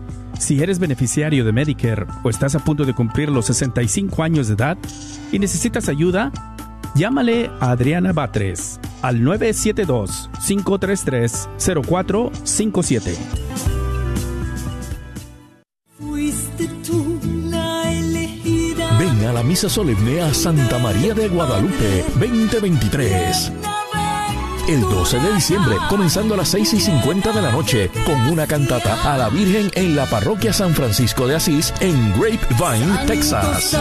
Si eres beneficiario de Medicare o estás a punto de cumplir los 65 años de edad y necesitas ayuda, llámale a Adriana Batres al 972-533-0457. Fuiste tú la elegida. Ven a la misa solemne a Santa María de Guadalupe 2023. El 12 de diciembre, comenzando a las 6 y 50 de la noche, con una cantata a la Virgen en la parroquia San Francisco de Asís, en Grapevine, Texas.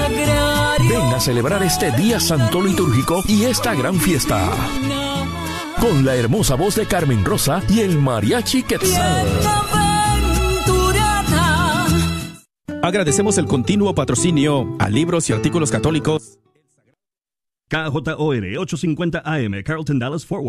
Ven a celebrar este día santo litúrgico y esta gran fiesta. Con la hermosa voz de Carmen Rosa y el mariachi Quetzal. Agradecemos el continuo patrocinio a libros y artículos católicos. KJOR 850 AM, Carlton Dallas Forward.